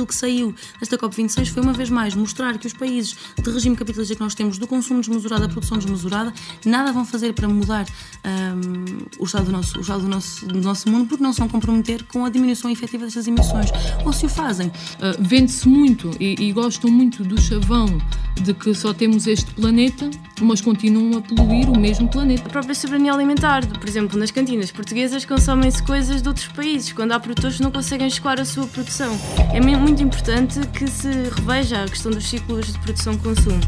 aquilo que saiu desta COP26 foi uma vez mais mostrar que os países de regime capitalista que nós temos, do consumo desmesurado à produção desmesurada, nada vão fazer para mudar um, o estado, do nosso, o estado do, nosso, do nosso mundo porque não se vão comprometer com a diminuição efetiva destas emissões. Ou se o fazem. Uh, Vende-se muito e, e gostam muito do chavão de que só temos este planeta, mas continuam a poluir o mesmo planeta. A própria soberania alimentar, por exemplo, nas cantinas portuguesas consomem-se coisas de outros países, quando há produtores que não conseguem escoar a sua produção. É muito importante que se reveja a questão dos ciclos de produção-consumo.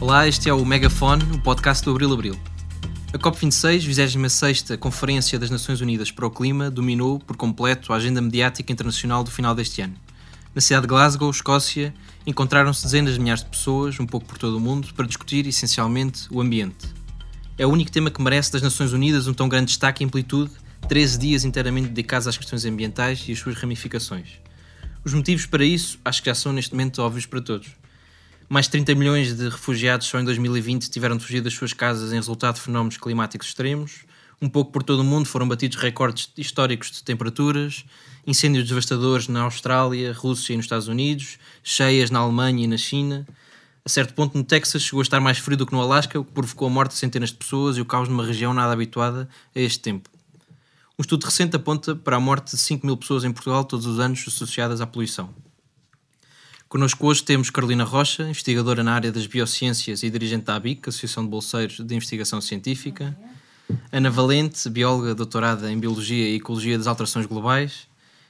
Olá, este é o Megafone, o podcast do Abril Abril. A COP26, 26ª Conferência das Nações Unidas para o Clima, dominou por completo a agenda mediática internacional do final deste ano. Na cidade de Glasgow, Escócia, encontraram-se dezenas de milhares de pessoas, um pouco por todo o mundo, para discutir essencialmente o ambiente. É o único tema que merece das Nações Unidas um tão grande destaque e amplitude, 13 dias inteiramente dedicados às questões ambientais e as suas ramificações. Os motivos para isso acho que já são neste momento óbvios para todos. Mais de 30 milhões de refugiados só em 2020 tiveram de fugir das suas casas em resultado de fenómenos climáticos extremos. Um pouco por todo o mundo foram batidos recordes históricos de temperaturas, incêndios devastadores na Austrália, Rússia e nos Estados Unidos, cheias na Alemanha e na China. A certo ponto, no Texas, chegou a estar mais frio do que no Alasca, o que provocou a morte de centenas de pessoas e o caos numa região nada habituada a este tempo. Um estudo recente aponta para a morte de 5 mil pessoas em Portugal todos os anos associadas à poluição. Connosco hoje temos Carolina Rocha, investigadora na área das biociências e dirigente da ABIC, Associação de Bolseiros de Investigação Científica. Ana Valente, bióloga doutorada em Biologia e Ecologia das Alterações Globais.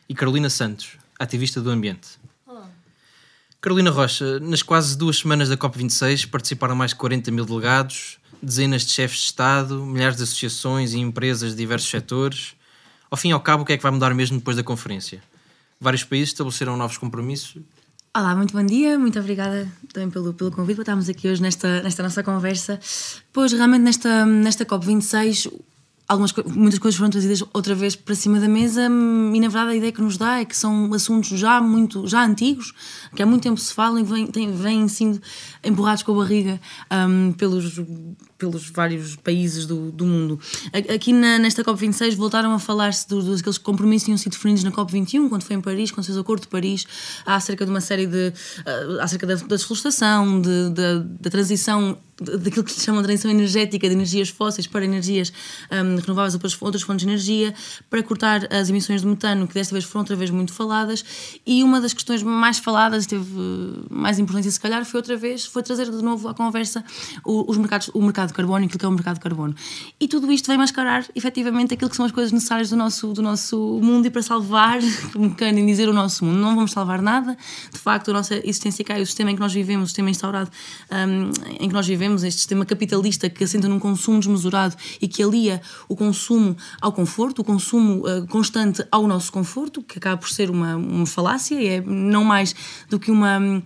E Carolina Santos, ativista do ambiente. Olá. Carolina Rocha, nas quase duas semanas da COP26 participaram mais de 40 mil delegados, dezenas de chefes de Estado, milhares de associações e empresas de diversos setores. Ao fim e ao cabo, o que é que vai mudar mesmo depois da conferência? Vários países estabeleceram novos compromissos Olá, muito bom dia, muito obrigada também pelo, pelo convite. Para estarmos aqui hoje nesta, nesta nossa conversa. Pois, realmente, nesta, nesta COP26, algumas muitas coisas foram trazidas outra vez para cima da mesa. E na verdade a ideia que nos dá é que são assuntos já muito já antigos que há muito tempo se falam e vêm, têm, vêm sendo empurrados com a barriga um, pelos pelos vários países do, do mundo. Aqui na, nesta COP26 voltaram a falar-se dos, dos aqueles compromissos que tinham sido definidos na COP21, quando foi em Paris, quando fez o Acordo de Paris, acerca de uma série de. Uh, acerca da, da desflorestação, de, da transição daquilo que se chama de transição energética de energias fósseis para energias um, renováveis ou para outras fontes de energia, para cortar as emissões de metano, que desta vez foram outra vez muito faladas, e uma das questões mais faladas, teve mais importância se calhar, foi outra vez, foi trazer de novo à conversa os mercados, o mercado de carbono e aquilo que é o mercado de carbono. E tudo isto vem mascarar, efetivamente, aquilo que são as coisas necessárias do nosso, do nosso mundo e para salvar, como querem dizer, o nosso mundo. Não vamos salvar nada, de facto, a nossa existência cai, o sistema em que nós vivemos, o sistema instaurado um, em que nós vivemos, este sistema capitalista que assenta num consumo desmesurado e que alia o consumo ao conforto, o consumo uh, constante ao nosso conforto, que acaba por ser uma, uma falácia, é não mais do que uma.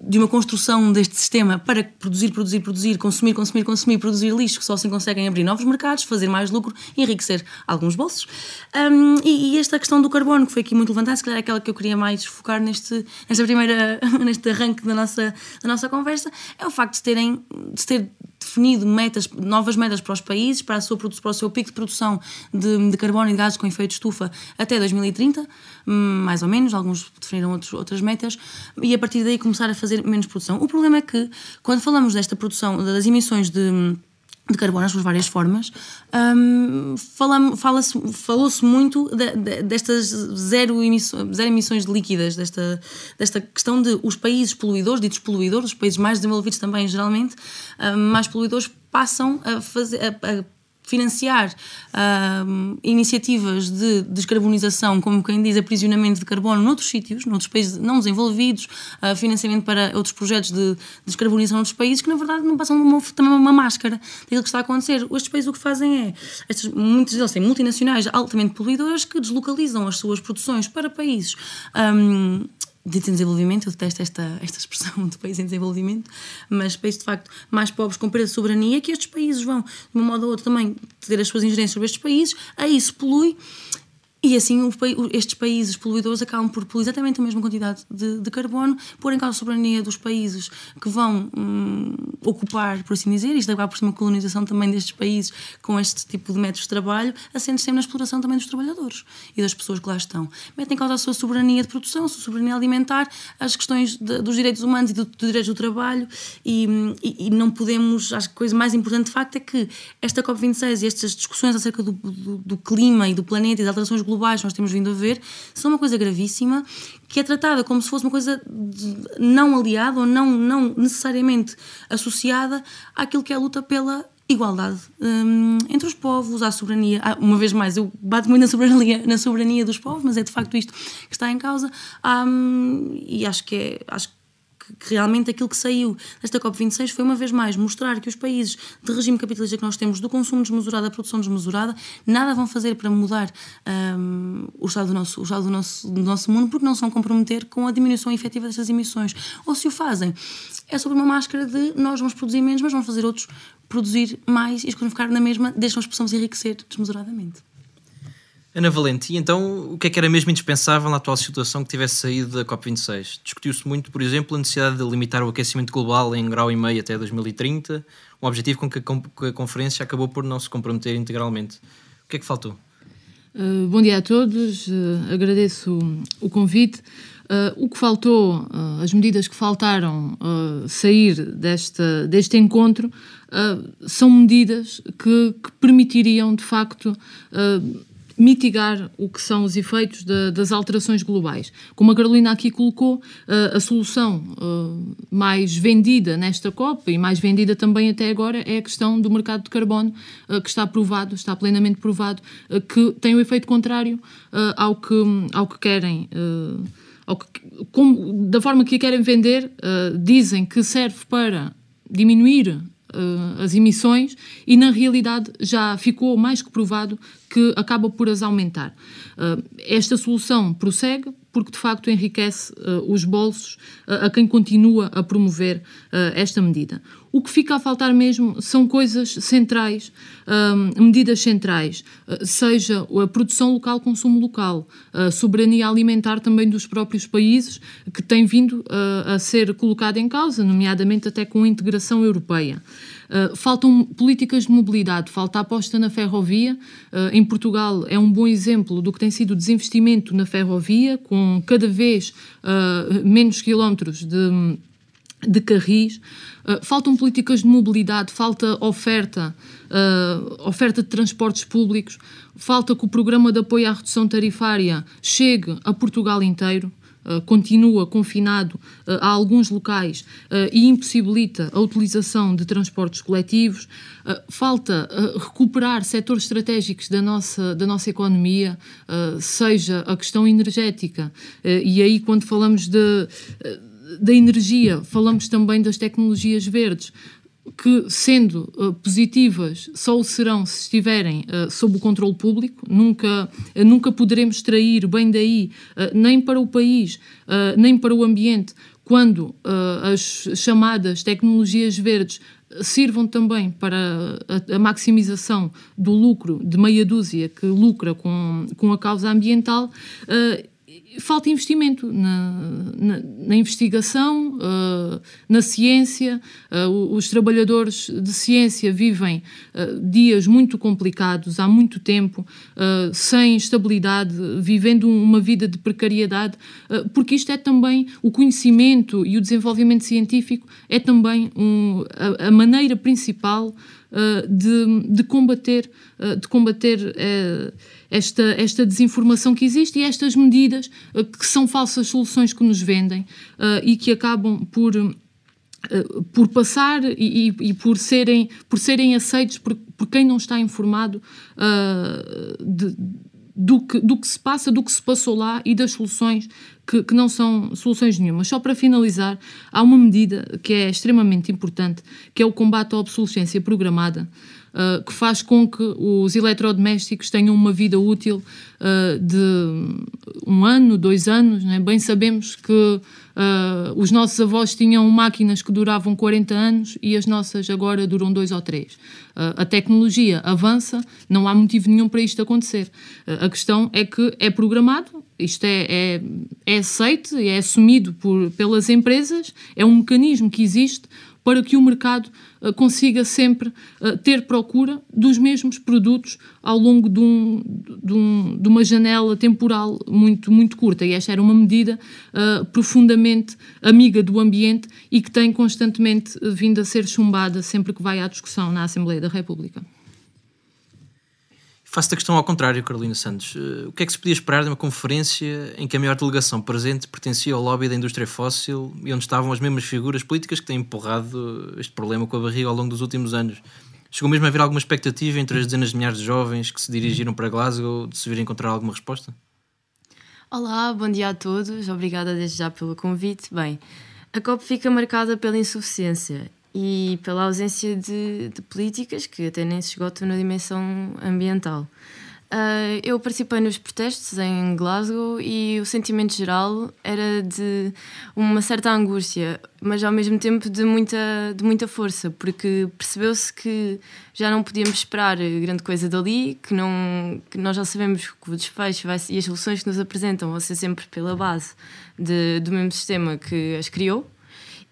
De uma construção deste sistema para produzir, produzir, produzir, consumir, consumir, consumir, produzir lixo, que só assim conseguem abrir novos mercados, fazer mais lucro e enriquecer alguns bolsos. Um, e, e, esta questão do carbono, que foi aqui muito levantada, se calhar é aquela que eu queria mais focar neste, nesta primeira, neste arranque da nossa, da nossa conversa, é o facto de terem, de ter definido metas, novas metas para os países, para, a sua, para o seu pico de produção de, de carbono e de gases com efeito estufa até 2030, hum, mais ou menos, alguns definiram outros, outras metas, e a partir daí começar a fazer menos produção. O problema é que, quando falamos desta produção, das emissões de de carbono nas suas várias formas, um, falou-se muito de, de, destas zero emissões, zero emissões de líquidas, desta, desta questão de os países poluidores, ditos poluidores, os países mais desenvolvidos também, geralmente, um, mais poluidores, passam a, fazer, a, a financiar uh, iniciativas de descarbonização, como quem diz, aprisionamento de carbono noutros sítios, noutros países não desenvolvidos, uh, financiamento para outros projetos de descarbonização noutros países, que na verdade não passam uma, também uma máscara daquilo que está a acontecer. Estes países o que fazem é, estes, muitos deles têm multinacionais altamente poluidoras que deslocalizam as suas produções para países um, de desenvolvimento, eu detesto esta, esta expressão de país em desenvolvimento, mas países de facto mais pobres com perda de soberania, que estes países vão, de um modo ou outro, também ter as suas ingerências sobre estes países, aí isso polui. E assim estes países poluidores acabam por poluir exatamente a mesma quantidade de, de carbono, pôr em causa a soberania dos países que vão hum, ocupar, por assim dizer, isto acaba por ser uma colonização também destes países com este tipo de métodos de trabalho, assente sempre na exploração também dos trabalhadores e das pessoas que lá estão. Metem em causa a sua soberania de produção, a sua soberania alimentar, as questões de, dos direitos humanos e dos do direitos do trabalho e, e, e, não podemos, acho que a coisa mais importante de facto é que esta COP26 e estas discussões acerca do, do, do clima e do planeta e das alterações globais que nós temos vindo a ver são uma coisa gravíssima que é tratada como se fosse uma coisa não aliada ou não, não necessariamente associada àquilo que é a luta pela igualdade um, entre os povos, à soberania. Ah, uma vez mais, eu bato muito na soberania, na soberania dos povos, mas é de facto isto que está em causa. Um, e acho que é. Acho que realmente aquilo que saiu desta COP26 foi uma vez mais mostrar que os países de regime capitalista que nós temos, do consumo desmesurado à produção desmesurada, nada vão fazer para mudar um, o estado, do nosso, o estado do, nosso, do nosso mundo porque não se vão comprometer com a diminuição efetiva destas emissões. Ou se o fazem, é sobre uma máscara de nós vamos produzir menos, mas vamos fazer outros produzir mais e as coisas ficar na mesma, que nós possamos enriquecer desmesuradamente. Ana Valente, e então o que é que era mesmo indispensável na atual situação que tivesse saído da COP26? Discutiu-se muito, por exemplo, a necessidade de limitar o aquecimento global em grau e meio até 2030, um objetivo com que a conferência acabou por não se comprometer integralmente. O que é que faltou? Uh, bom dia a todos, uh, agradeço o convite. Uh, o que faltou, uh, as medidas que faltaram uh, sair desta, deste encontro, são medidas que, que, permitiriam, de facto, mitigar o que são os efeitos de, das alterações globais. Como a Carolina aqui colocou, a solução mais vendida nesta COP e mais vendida também até agora é a questão do mercado de carbono, que está provado, está plenamente provado, que tem o efeito contrário ao, que, ao que querem que, como, da forma que querem vender, dizem que serve para diminuir uh, as emissões e, na realidade, já ficou mais que provado que acaba por as aumentar. Uh, esta solução prossegue porque de facto enriquece uh, os bolsos uh, a quem continua a promover uh, esta medida. O que fica a faltar mesmo são coisas centrais, medidas centrais, seja a produção local, consumo local, a soberania alimentar também dos próprios países, que tem vindo a ser colocada em causa, nomeadamente até com a integração europeia. Uh, faltam políticas de mobilidade, falta aposta na ferrovia. Uh, em Portugal é um bom exemplo do que tem sido o desinvestimento na ferrovia, com cada vez uh, menos quilómetros de, de carris. faltam políticas de mobilidade, falta oferta, oferta de transportes públicos, falta que o programa de apoio à redução tarifária chegue a Portugal inteiro. Uh, continua confinado uh, a alguns locais uh, e impossibilita a utilização de transportes coletivos. falta recuperar setores estratégicos da nossa, da nossa economia, seja a questão energética, e aí, quando falamos de da energia, falamos também das tecnologias verdes que, sendo uh, positivas, só o serão se estiverem uh, sob o controle público. Nunca, uh, nunca poderemos extrair bem daí, nem para o país, nem para o ambiente, quando as chamadas tecnologias verdes sirvam também para a, a, maximização do lucro de meia dúzia que lucra com, com a causa ambiental falta investimento na, na, na investigação, uh, na ciência. Uh, os trabalhadores de ciência vivem uh, dias muito complicados, há muito tempo, sem estabilidade, vivendo uma vida de precariedade, porque isto é também o conhecimento e o desenvolvimento científico é também um, a, a maneira principal de, de combater, de combater esta, esta desinformação que existe e estas medidas que são falsas soluções que nos vendem uh, e que acabam por. Uh, por passar e, e, por, serem, por serem aceitos por, por quem não está informado de, do, que, do que se passa, do que se passou lá e das soluções que, que, não são soluções nenhumas. Só para finalizar, há uma medida que é extremamente importante, que é o combate à obsolescência programada. Uh, que faz com que os eletrodomésticos tenham uma vida útil uh, de um ano, dois anos. Né? Bem sabemos que Uh, os nossos avós tinham máquinas que duravam 40 anos e as nossas agora duram dois ou três. A tecnologia avança, não há motivo nenhum para isto acontecer. A questão é que é programado, isto é, é, é aceito é assumido por, pelas empresas, é um mecanismo que existe para que o mercado uh, consiga sempre uh, ter procura dos mesmos produtos ao longo de, um, de, um, de, uma janela temporal muito, muito curta. E esta era uma medida uh, profundamente amiga do ambiente e que tem constantemente vindo a ser chumbada sempre que vai à discussão na Assembleia da República. Faço-te a questão ao contrário, Carolina Santos. Uh, o que é que se podia esperar de uma conferência em que a maior delegação presente pertencia ao lobby da indústria fóssil e onde estavam as mesmas figuras políticas que têm empurrado este problema com a barriga ao longo dos últimos anos? Chegou mesmo a haver alguma expectativa entre as dezenas de milhares de jovens que se dirigiram para Glasgow de se vir encontrar alguma resposta? Olá, bom dia a todos. Obrigada desde já pelo convite. Bem, a COP fica marcada pela insuficiência e pela ausência de, de, políticas que até nem se esgotam na dimensão ambiental. Uh, eu participei nos protestos em Glasgow e o sentimento geral era de uma certa angústia, mas ao mesmo tempo de muita, de muita força, porque percebeu-se que já não podíamos esperar grande coisa dali, que, não, que nós já sabemos que o desfecho vai, e as soluções que nos apresentam vão ser sempre pela base de, do mesmo sistema que as criou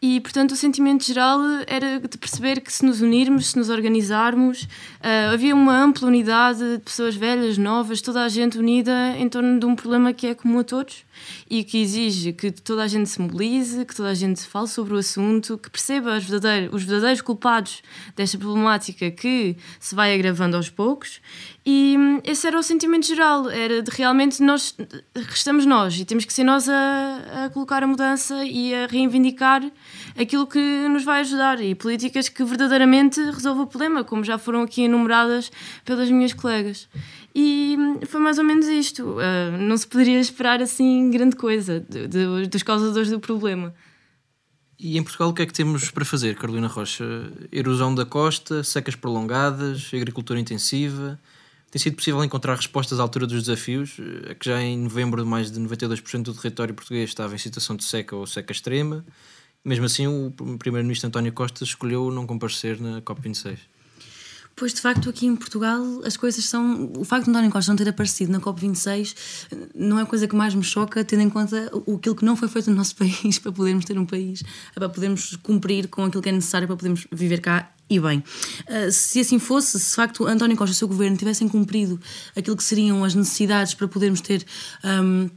e, portanto, o sentimento geral era de perceber que se nos unirmos, se nos organizarmos, uh, havia uma ampla unidade de pessoas velhas, novas, toda a gente unida em torno de um problema que é comum a todos e que exige que toda a gente se mobilize, que toda a gente fale sobre o assunto, que perceba os verdadeiros, os verdadeiros culpados desta problemática que se vai agravando aos poucos. E hum, esse era o sentimento geral, era de realmente nós restamos nós e temos que ser nós a, a colocar a mudança e a reivindicar aquilo que nos vai ajudar e políticas que verdadeiramente resolvam o problema, como já foram aqui enumeradas pelas minhas colegas. E hum, foi mais ou menos isto. Uh, não se poderia esperar assim grande coisa de, de, dos causadores do problema. E em Portugal o que é que temos para fazer, Carolina Rocha? Erosão da costa, secas prolongadas, agricultura intensiva. Tem sido possível encontrar respostas à altura dos desafios? É que já em novembro mais de 92% do território português estava em situação de seca ou seca extrema. Mesmo assim, o primeiro-ministro António Costa escolheu não comparecer na COP26. Pois, de facto, aqui em Portugal as coisas são. O facto de António Costa não ter aparecido na COP26 não é a coisa que mais me choca, tendo em conta aquilo que não foi feito no nosso país para podermos ter um país, para podermos cumprir com aquilo que é necessário para podermos viver cá e bem. Uh, se assim fosse, se de facto António Costa e o seu governo tivessem cumprido aquilo que seriam as necessidades para podermos ter. Um,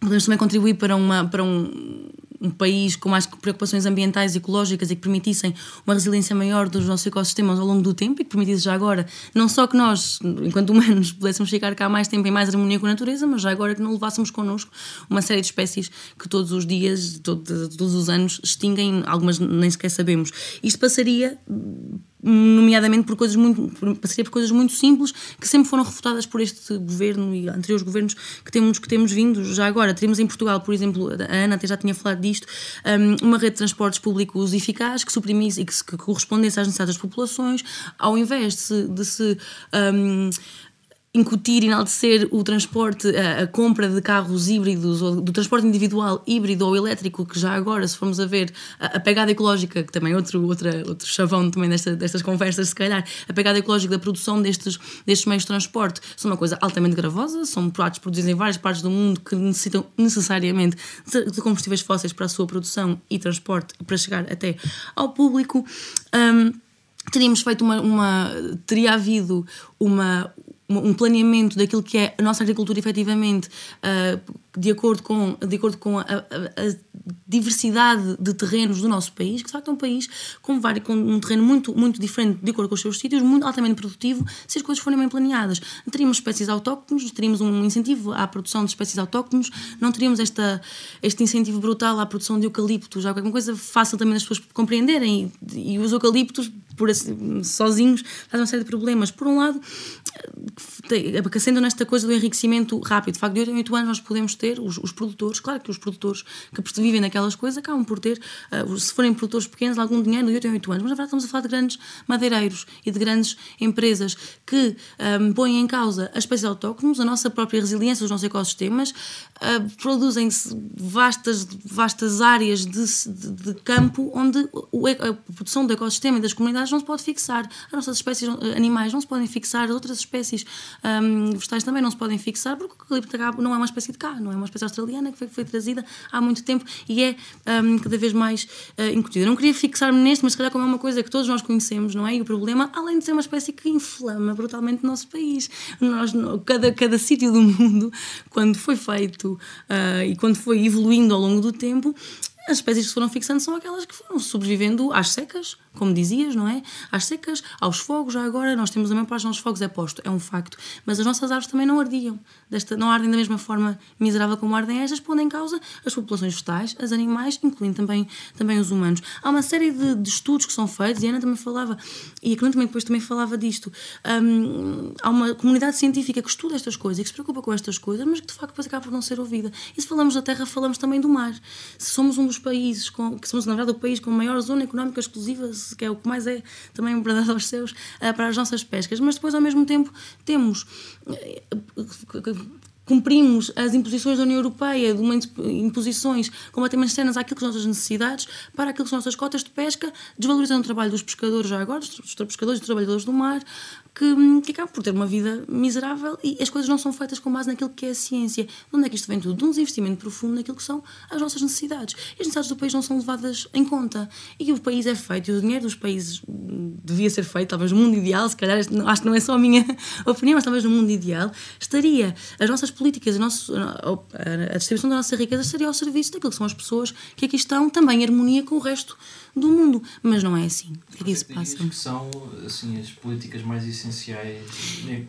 podemos também contribuir para, uma, para um, um país com mais preocupações ambientais e ecológicas e que permitissem uma resiliência maior dos nossos ecossistemas ao longo do tempo e que permitisse já agora, não só que nós, enquanto humanos, pudéssemos ficar cá mais tempo em mais harmonia com a natureza, mas já agora que não levássemos connosco uma série de espécies que todos os dias, todos, os anos, extinguem, algumas nem sequer sabemos. Isto passaria nomeadamente por coisas muito passaria por coisas muito simples que sempre foram refutadas por este governo e anteriores governos que temos que temos vindo. Já agora teríamos em Portugal por exemplo a Ana até já tinha falado disto uma rede de transportes públicos eficaz que suprimisse e que, que correspondesse às necessidades das populações ao invés de se, de se um, incutir, enaltecer o transporte, a, a, compra de carros híbridos, ou do transporte individual híbrido ou elétrico, que já agora, se formos a ver a, a pegada ecológica, que também é outro, outra, outro chavão também desta, destas conversas, se calhar, a pegada ecológica da produção destes, destes meios de transporte são uma coisa altamente gravosa, são pratos produzidos em várias partes do mundo que necessitam necessariamente de, de combustíveis fósseis para a sua produção e transporte para chegar até ao público. Um, teríamos feito uma, uma, teria havido uma um planeamento daquilo que é a nossa agricultura efetivamente uh, de acordo com, de acordo com a, a, a, diversidade de terrenos do nosso país, que de facto é um país com, vários, com um terreno muito, muito diferente de acordo com os seus sítios, muito altamente produtivo, se as coisas forem bem planeadas. Teríamos espécies autóctones, teríamos um incentivo à produção de espécies autóctones, não teríamos esta, este incentivo brutal à produção de eucaliptos, já é uma coisa fácil também das pessoas compreenderem, e, e os eucaliptos, por assim, sozinhos, fazem uma série de problemas. Por um lado, acrescentam nesta coisa do enriquecimento rápido. De facto, de 8 em 8 anos nós podemos ter os, os produtores, claro que os produtores que vivem naquelas coisas acabam por ter, uh, se forem produtores pequenos, algum dinheiro de 8 em 8 anos. Mas na verdade estamos a falar de grandes madeireiros e de grandes empresas que um, põem em causa as espécies autóctones, a nossa própria resiliência dos nossos ecossistemas, uh, produzem-se vastas, vastas áreas de, de, de campo onde o, a produção do ecossistema e das comunidades não se pode fixar. As nossas espécies animais não se podem fixar, as outras espécies um, vegetais também não se podem fixar, porque o eucalipto não é uma espécie de cá, não é uma espécie australiana que foi, foi trazida há muito tempo e é um, cada vez mais uh, incutida. não queria fixar-me neste, mas se calhar como é uma coisa que todos nós conhecemos, não é? E o problema, além de ser uma espécie que inflama brutalmente o nosso país. Nós, cada, cada sítio do mundo, quando foi feito uh, e quando foi evoluindo ao longo do tempo, as espécies que se foram fixando são aquelas que foram sobrevivendo às secas, como dizias, não é? Às secas, aos fogos, já agora, nós temos a maior parte dos fogos é posto, é um facto. Mas as nossas árvores também não ardiam, desta, não ardem da mesma forma miserável como ardem estas, pondo em causa as populações vegetais, as animais, incluindo também, também os humanos. Há uma série de, de estudos que são feitos, e a Ana também falava, e a Clã também depois também falava disto. Um, há uma comunidade científica que estuda estas coisas e que se preocupa com estas coisas, mas que de facto depois acaba por não ser ouvida. E se falamos da terra, falamos também do mar. Se somos um dos países, com, que somos na verdade o país com a maior zona económica exclusiva, que é o que mais é também bradado aos seus, uh, para as nossas pescas, mas depois ao mesmo tempo temos uh, cumprimos as imposições da União Europeia, de uma imposições completamente externas àquilo que são as nossas necessidades, para aquilo que são as nossas cotas de pesca, desvalorizando o trabalho dos pescadores já agora, dos pescadores e trabalhadores do mar, que, que acabam por ter uma vida miserável e as coisas não são feitas com base naquilo que é a ciência. De onde é que isto vem tudo? De um desinvestimento profundo naquilo que são as nossas necessidades. E as necessidades do país não são levadas em conta. E o país é feito, e o dinheiro dos países devia ser feito, talvez no mundo ideal, se calhar, acho que não é só a minha opinião, mas talvez no mundo ideal, estaria as nossas políticas, a, nosso, a distribuição da nossa riqueza estaria ao serviço daquilo que são as pessoas que aqui estão, também em harmonia com o resto do mundo. Mas não é assim. O que é que isso passa? que são assim, as políticas mais essenciais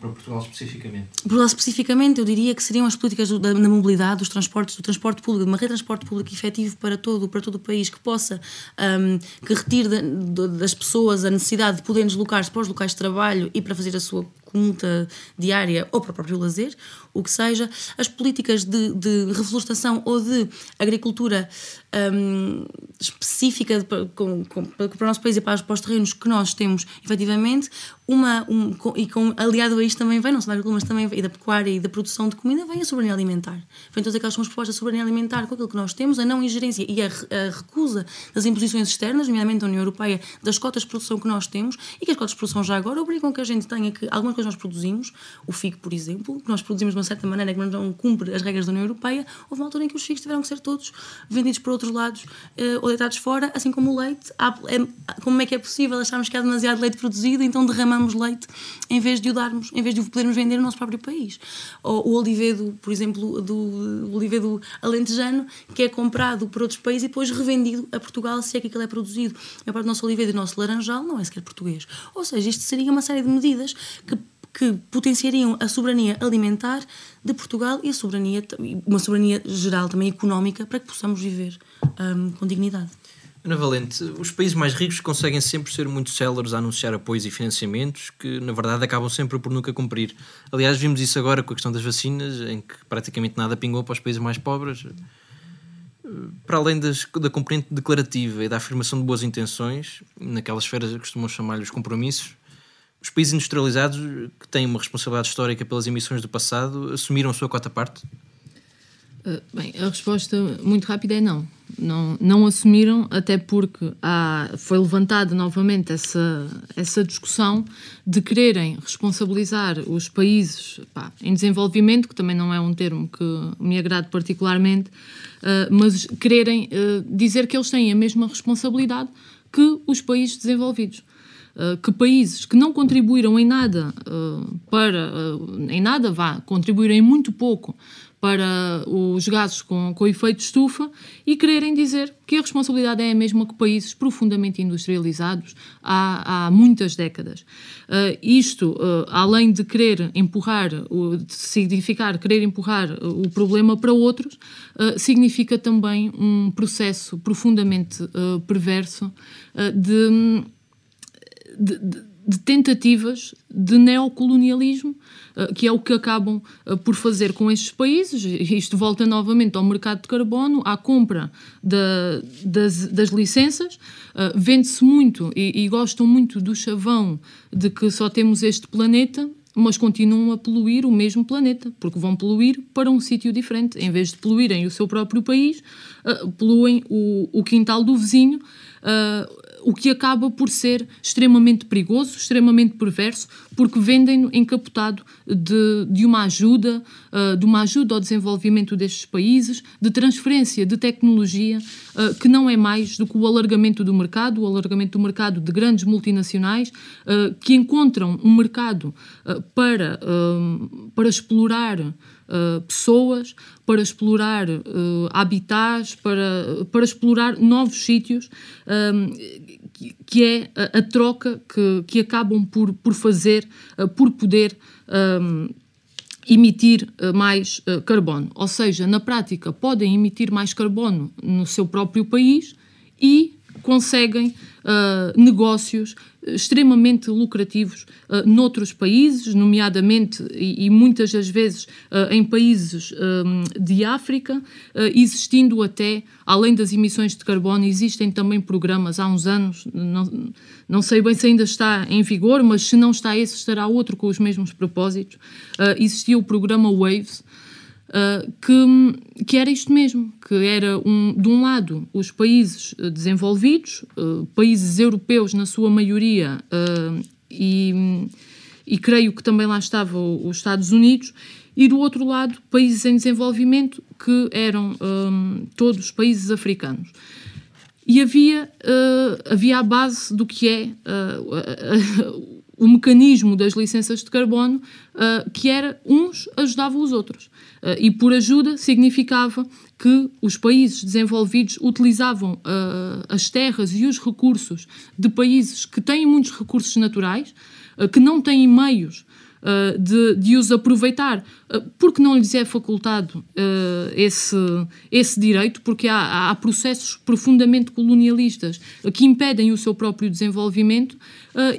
para Portugal especificamente? Portugal especificamente, eu diria que seriam as políticas da, da mobilidade, dos transportes, do transporte público, de uma rede de transporte público efetivo para todo, para todo o país, que possa, um, que retire de, de, das pessoas a necessidade de poderem deslocar-se para os locais de trabalho e para fazer a sua conta diária ou para o próprio lazer, o que seja, as políticas de, de reflorestação ou de agricultura um, específica para, com, com, para o nosso país e para, para os terrenos que nós temos, efetivamente, uma, um, com, e com, aliado a isto também vem, não só da agricultura, mas também e da pecuária e da produção de comida, vem a soberania alimentar. Vem todas aquelas propostas de soberania alimentar com aquilo que nós temos, a não ingerência e a, a, recusa das imposições externas, nomeadamente da União Europeia, das cotas de produção que nós temos e que as cotas de produção já agora obrigam que a gente tenha que algumas coisas nós produzimos, o figo, por exemplo, que nós produzimos de uma certa maneira que não cumpre as regras da União Europeia, houve uma altura em que os figos tiveram que ser todos vendidos por outros lados uh, ou deitados fora, assim como o leite. Há, é, como é que é possível acharmos que há demasiado leite produzido, então derramamos leite em vez de o darmos, em vez de o podermos vender no nosso próprio país. Ou o olivedo, por exemplo, do olivedo alentejano, que é comprado por outros países e depois revendido a Portugal, se é que aquilo é produzido. A parte do nosso olivedo e do nosso laranjal não é sequer português. Ou seja, isto seria uma série de medidas que que potenciariam a soberania alimentar de Portugal e a soberania, uma soberania geral também económica para que possamos viver um, com dignidade. Ana Valente, os países mais ricos conseguem sempre ser muito céleres a anunciar apoios e financiamentos que, na verdade, acabam sempre por nunca cumprir. Aliás, vimos isso agora com a questão das vacinas, em que praticamente nada pingou para os países mais pobres. Para além das, da componente declarativa e da afirmação de boas intenções, naquelas esferas que costumam chamar-lhe os compromissos, os países industrializados, que têm uma responsabilidade histórica pelas emissões do passado, assumiram a sua cota parte? Uh, bem, a resposta muito rápida é não. Não, não assumiram, até porque há, foi levantada novamente essa, essa discussão de quererem responsabilizar os países pá, em desenvolvimento, que também não é um termo que me agrade particularmente, uh, mas quererem uh, dizer que eles têm a mesma responsabilidade que os países desenvolvidos. Eh, que países que não contribuíram em nada uh, para, uh, em nada vá, contribuíram em muito pouco para os gases com, com efeito estufa e quererem dizer que a responsabilidade é a mesma que países profundamente industrializados há, há muitas décadas. Uh, isto, uh, além de querer empurrar, de significar querer empurrar o problema para outros, significa também um processo profundamente perverso de de, de tentativas de neocolonialismo, uh, que é o que acabam uh, por fazer com estes países. Isto volta novamente ao mercado de carbono, à compra da, das, das, licenças. Vende-se muito e, e gostam muito do chavão de que só temos este planeta mas continuam a poluir o mesmo planeta, porque vão poluir para um sítio diferente. Em vez de poluírem o seu próprio país, uh, poluem o, o, quintal do vizinho, uh, o que acaba por ser extremamente perigoso, extremamente perverso, porque vendem-no encapotado de, de uma ajuda, uh, de uma ajuda ao desenvolvimento destes países, de transferência de tecnologia, uh, que não é mais do que o alargamento do mercado, o alargamento do mercado de grandes multinacionais, uh, que encontram um mercado para, para explorar uh, pessoas, para explorar uh, habitats, para, para explorar novos sítios, um, que, é a, a, troca que, que acabam por, por fazer, uh, por poder. Um, emitir mais carbono. Ou seja, na prática, podem emitir mais carbono no seu próprio país e conseguem uh, negócios extremamente lucrativos uh, noutros países, nomeadamente e, e muitas das vezes uh, em países um, de África, existindo até, além das emissões de carbono, existem também programas há uns anos, não, não sei bem se ainda está em vigor, mas se não está esse, estará outro com os mesmos propósitos. existia o programa WAVES, Uh, que, que era isto mesmo, que era, um, de um lado, os países uh, desenvolvidos, uh, países europeus na sua maioria, e, e creio que também lá estavam os Estados Unidos, e do outro lado, países em desenvolvimento, que eram um, todos países africanos. E havia, havia a base do que é o mecanismo das licenças de carbono, que era uns ajudavam os outros. Uh, e por ajuda significava que os países desenvolvidos utilizavam uh, as terras e os recursos de países que têm muitos recursos naturais, uh, que não têm meios de, de, os aproveitar, porque não lhes é facultado esse, esse direito, porque há, há, processos profundamente colonialistas que impedem o seu próprio desenvolvimento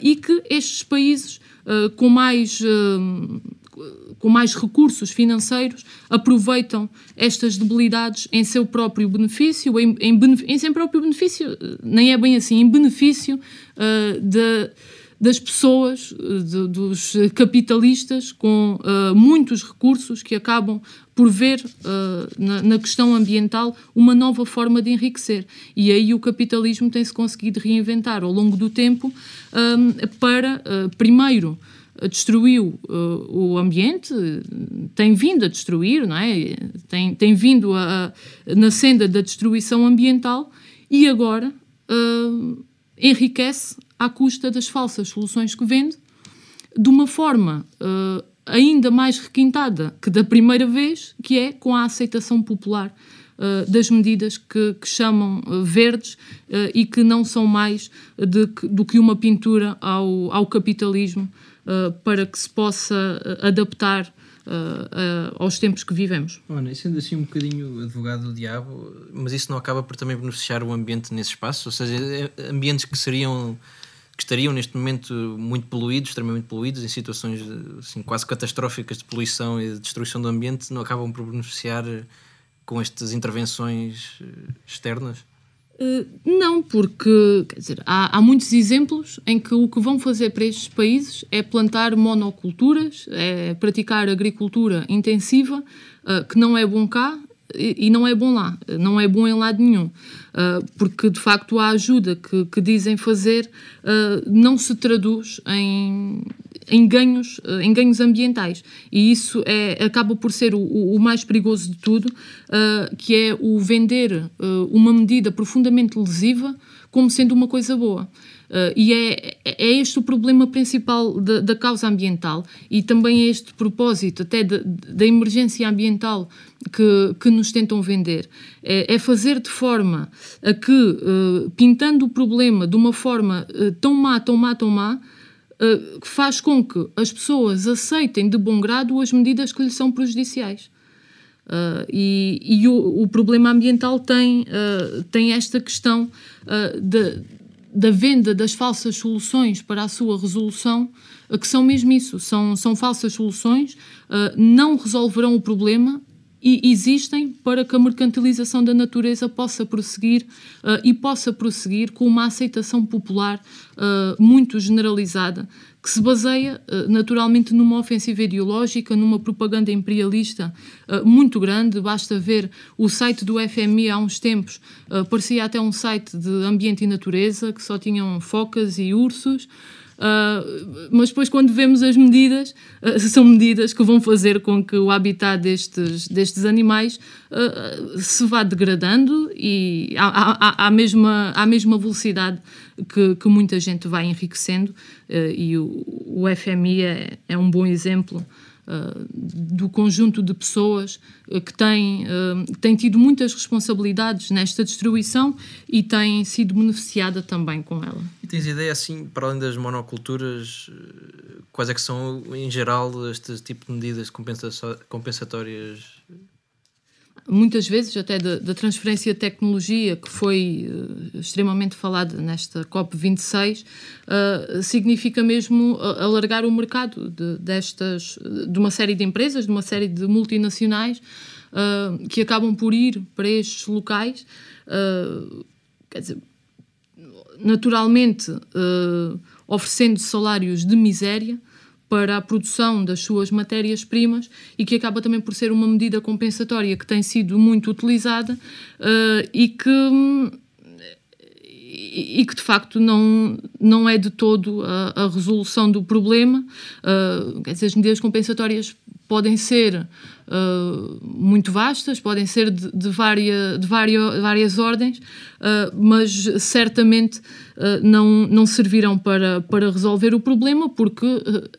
e que estes países com mais com mais recursos financeiros, aproveitam estas debilidades em seu próprio benefício, em, em, em seu próprio benefício, nem é bem assim, em benefício uh, de, das pessoas, de, dos capitalistas com uh, muitos recursos que acabam por ver uh, na, na, questão ambiental uma nova forma de enriquecer. E aí o capitalismo tem-se conseguido reinventar ao longo do tempo para, primeiro, destruiu uh, o ambiente, tem vindo a destruir, não é? tem, tem vindo a, a, na senda da destruição ambiental e agora uh, enriquece à custa das falsas soluções que vende, de uma forma uh, ainda mais requintada que da primeira vez, que é com a aceitação popular das medidas que, que chamam verdes e que não são mais de, do que uma pintura ao, ao capitalismo uh, para que se possa adaptar Uh, uh, aos tempos que vivemos. Ana, sendo assim um bocadinho advogado do diabo, mas isso não acaba por também beneficiar o ambiente nesse espaço? Ou seja, ambientes que seriam que estariam neste momento muito poluídos, extremamente poluídos, em situações assim, quase catastróficas de poluição e de destruição do ambiente, não acabam por beneficiar com estas intervenções externas? Uh, não, porque dizer, há, há, muitos exemplos em que o que vão fazer para estes países é plantar monoculturas, é praticar agricultura intensiva, que não é bom cá e, não é bom lá, não é bom em lado nenhum, uh, porque de facto a ajuda que, que dizem fazer não se traduz em, em ganhos, eh, em ganhos ambientais. E isso é, acaba por ser o, o mais perigoso de tudo, uh, que é o vender uh, uma medida profundamente lesiva como sendo uma coisa boa. Uh, e é, é este o problema principal da, causa ambiental e também é este propósito até da emergência ambiental que, que nos tentam vender. É, é fazer de forma a que, uh, pintando o problema de uma forma uh, tão má, tão má, tão má, uh, faz com que as pessoas aceitem de bom grado as medidas que lhes são prejudiciais. Uh, e, e o, o, problema ambiental tem, uh, tem esta questão de, da venda das falsas soluções para a sua resolução, que são mesmo isso, são, são falsas soluções, não resolverão o problema e existem para que a mercantilização da natureza possa prosseguir uh, e possa prosseguir com uma aceitação popular uh, muito generalizada, que se baseia uh, naturalmente numa ofensiva ideológica, numa propaganda imperialista muito grande. Basta ver o site do FMI há uns tempos, parecia até um site de ambiente e natureza, que só tinham focas e ursos. Uh, mas depois, quando vemos as medidas, uh, são medidas que vão fazer com que o habitat destes, destes animais uh, se vá degradando e à, à, à, mesma, à mesma velocidade que, que muita gente vai enriquecendo. e o, o FMI é, é um bom exemplo do conjunto de pessoas uh, que têm, uh, têm tido muitas responsabilidades nesta destruição e têm sido beneficiada também com ela. E tens ideia, assim, para além das monoculturas, quais é que são, em geral, este tipo de medidas compensatórias muitas vezes até da, da, transferência de tecnologia que foi uh, extremamente falada nesta COP26 uh, significa mesmo alargar o mercado de, destas de uma série de empresas, de uma série de multinacionais uh, que acabam por ir para estes locais quer dizer naturalmente oferecendo salários de miséria para a produção das suas matérias-primas e que acaba também por ser uma medida compensatória que tem sido muito utilizada uh, e que e que de facto não, não é de todo a, a resolução do problema. Uh, quer dizer, as medidas compensatórias podem ser uh, muito vastas, podem ser de, de, várias, de várias, várias ordens, uh, mas certamente uh, não, não servirão para, para resolver o problema, porque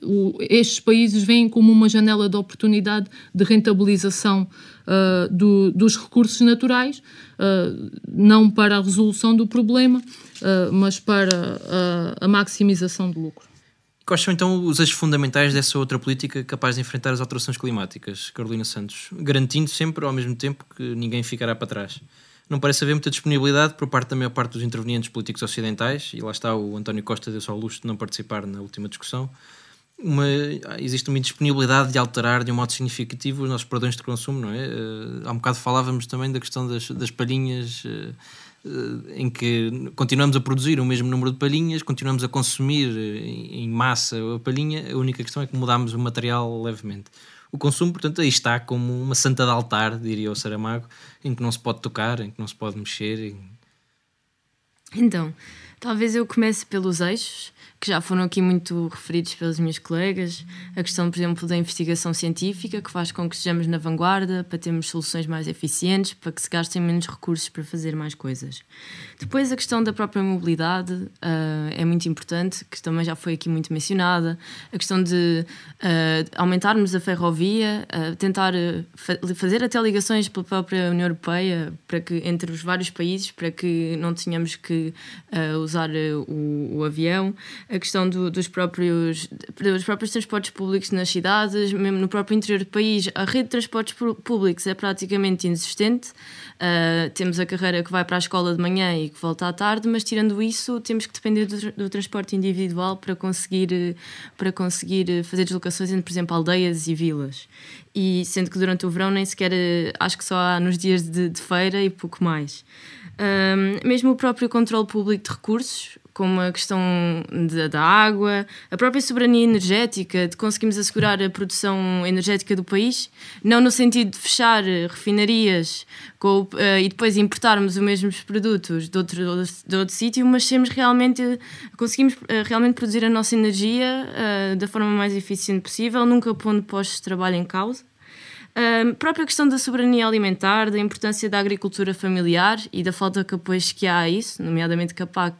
o, estes países veem como uma janela de oportunidade de rentabilização do, dos recursos naturais, não para a resolução do problema, mas para a maximização do lucro. Quais são então os eixos fundamentais dessa outra política capaz de enfrentar as alterações climáticas, Carolina Santos? Garantindo sempre, ao mesmo tempo, que ninguém ficará para trás. Não parece haver muita disponibilidade por parte da maior parte dos intervenientes políticos ocidentais, e lá está o António Costa deu-se ao luxo de não participar na última discussão. Uma, existe uma indisponibilidade de alterar de um modo significativo os nossos padrões de consumo, não é? Uh, há um bocado falávamos também da questão das, das palhinhas. Uh, em que continuamos a produzir o mesmo número de palhinhas, continuamos a consumir eh, em massa a palhinha, a única questão é que mudamos o material levemente. O consumo, portanto, aí está como uma santa de altar, diria o Saramago, em que não se pode tocar, em que não se pode mexer. Em... Então, talvez eu comece pelos eixos que já foram aqui muito referidos pelas minhas colegas, a questão, por exemplo, da investigação científica, que faz com que estejamos na vanguarda, para termos soluções mais eficientes, para que se gastem menos recursos para fazer mais coisas. Depois, a questão da própria mobilidade uh, é muito importante, que também já foi aqui muito mencionada, a questão de uh, aumentarmos a ferrovia, uh, tentar fa fazer até ligações pela própria União Europeia, para que, entre os vários países, para que não tenhamos que usar o, o avião a questão do, dos, próprios, dos próprios transportes públicos nas cidades, mesmo no próprio interior do país, a rede de transportes públicos é praticamente inexistente. Uh, temos a carreira que vai para a escola de manhã e que volta à tarde, mas tirando isso, temos que depender do, do transporte individual para conseguir, para conseguir fazer deslocações entre, por exemplo, aldeias e vilas. E sendo que durante o verão nem sequer, acho que só há nos dias de, de feira e pouco mais. Um, mesmo o próprio controle público de recursos, como a questão de, da água, a própria soberania energética, de conseguirmos assegurar a produção energética do país, não no sentido de fechar refinarias com, uh, e depois importarmos os mesmos produtos de outro, de outro sítio, mas sermos realmente, conseguimos uh, realmente produzir a nossa energia uh, da forma mais eficiente possível, nunca pondo postos de trabalho em causa. A própria questão da soberania alimentar, da importância da agricultura familiar e da falta de apoios que há a isso, nomeadamente que a PAC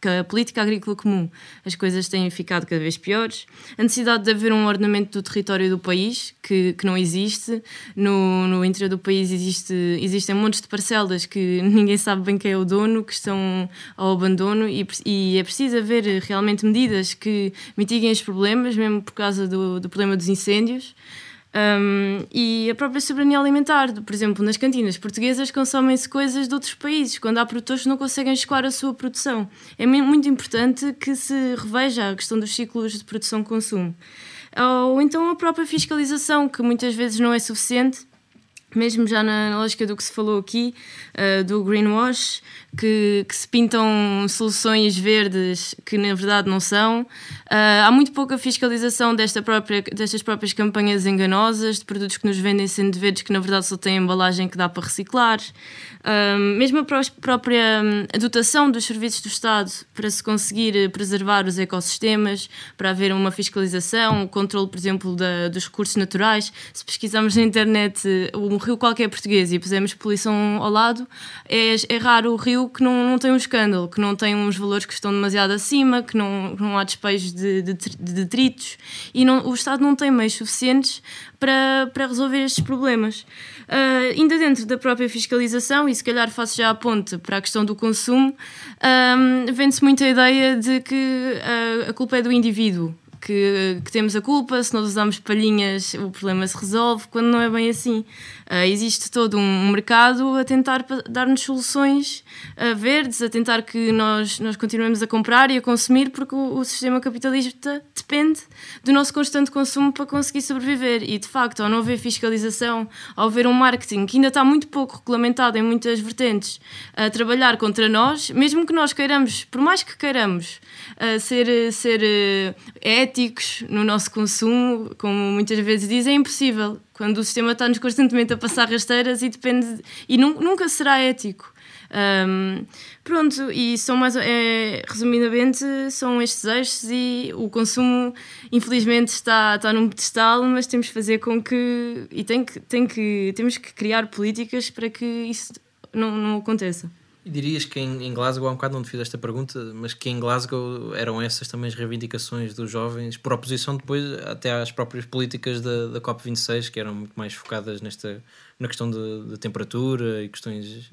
que a política agrícola comum as coisas têm ficado cada vez piores, a necessidade de haver um ordenamento do território do país que, que não existe, no, no interior do país existe, existem montes de parcelas que ninguém sabe bem quem é o dono, que estão ao abandono e, e é preciso haver realmente medidas que mitiguem os problemas, mesmo por causa do, do problema dos incêndios. Um, e a própria soberania alimentar, por exemplo, nas cantinas portuguesas consomem-se coisas de outros países, quando há produtores que não conseguem escoar a sua produção. É muito importante que se reveja a questão dos ciclos de produção-consumo. Ou então a própria fiscalização, que muitas vezes não é suficiente mesmo já na lógica do que se falou aqui, uh, do greenwash, que, que, se pintam soluções verdes que na verdade não são. Uh, há muito pouca fiscalização desta própria, destas próprias campanhas enganosas, de produtos que nos vendem sendo verdes que na verdade só têm embalagem que dá para reciclar. Uh, mesmo a própria hum, dotação dos serviços do Estado para se conseguir preservar os ecossistemas, para haver uma fiscalização, o controle, por exemplo, da, dos recursos naturais. Se pesquisarmos na internet um rio qualquer português e pusermos poluição ao lado, é, é raro o rio que não, não tem um escândalo, que não tem uns valores que estão demasiado acima, que não, não há despejos de, de, de detritos e não, o Estado não tem meios suficientes para, para resolver estes problemas. Uh, ainda dentro da própria fiscalização, e se calhar faço já a ponte para a questão do consumo, um, vende-se muito a ideia de que uh, a culpa é do indivíduo que, que, temos a culpa, se nós usamos palhinhas o problema se resolve, quando não é bem assim. Uh, existe todo um mercado a tentar dar-nos soluções uh, verdes, a tentar que nós, nós continuemos a comprar e a consumir, porque o, o, sistema capitalista depende do nosso constante consumo para conseguir sobreviver. E de facto, ao não haver fiscalização, ao haver um marketing que ainda está muito pouco regulamentado em muitas vertentes, a trabalhar contra nós, mesmo que nós queiramos, por mais que queiramos, uh, ser, ser éticos no nosso consumo, como muitas vezes dizem, é impossível quando o sistema está-nos constantemente a passar rasteiras e depende e nunca será ético. Um, pronto, e são mais é, resumidamente são estes eixos e o consumo infelizmente está, está num pedestal, mas temos que fazer com que e tem que, tem que temos que criar políticas para que isso não, não aconteça. E dirias que em, em, Glasgow, há um bocado não te fiz esta pergunta, mas que em Glasgow eram essas também as reivindicações dos jovens, por oposição depois até às próprias políticas da, da COP26, que eram muito mais focadas nesta, na questão de temperatura e questões.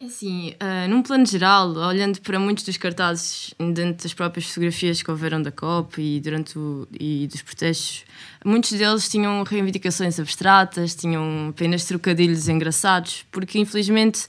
É assim, uh, num plano geral, olhando para muitos dos cartazes dentro das próprias fotografias que houveram da COP e durante o, e dos protestos, muitos deles tinham reivindicações abstratas, tinham apenas trocadilhos engraçados, porque infelizmente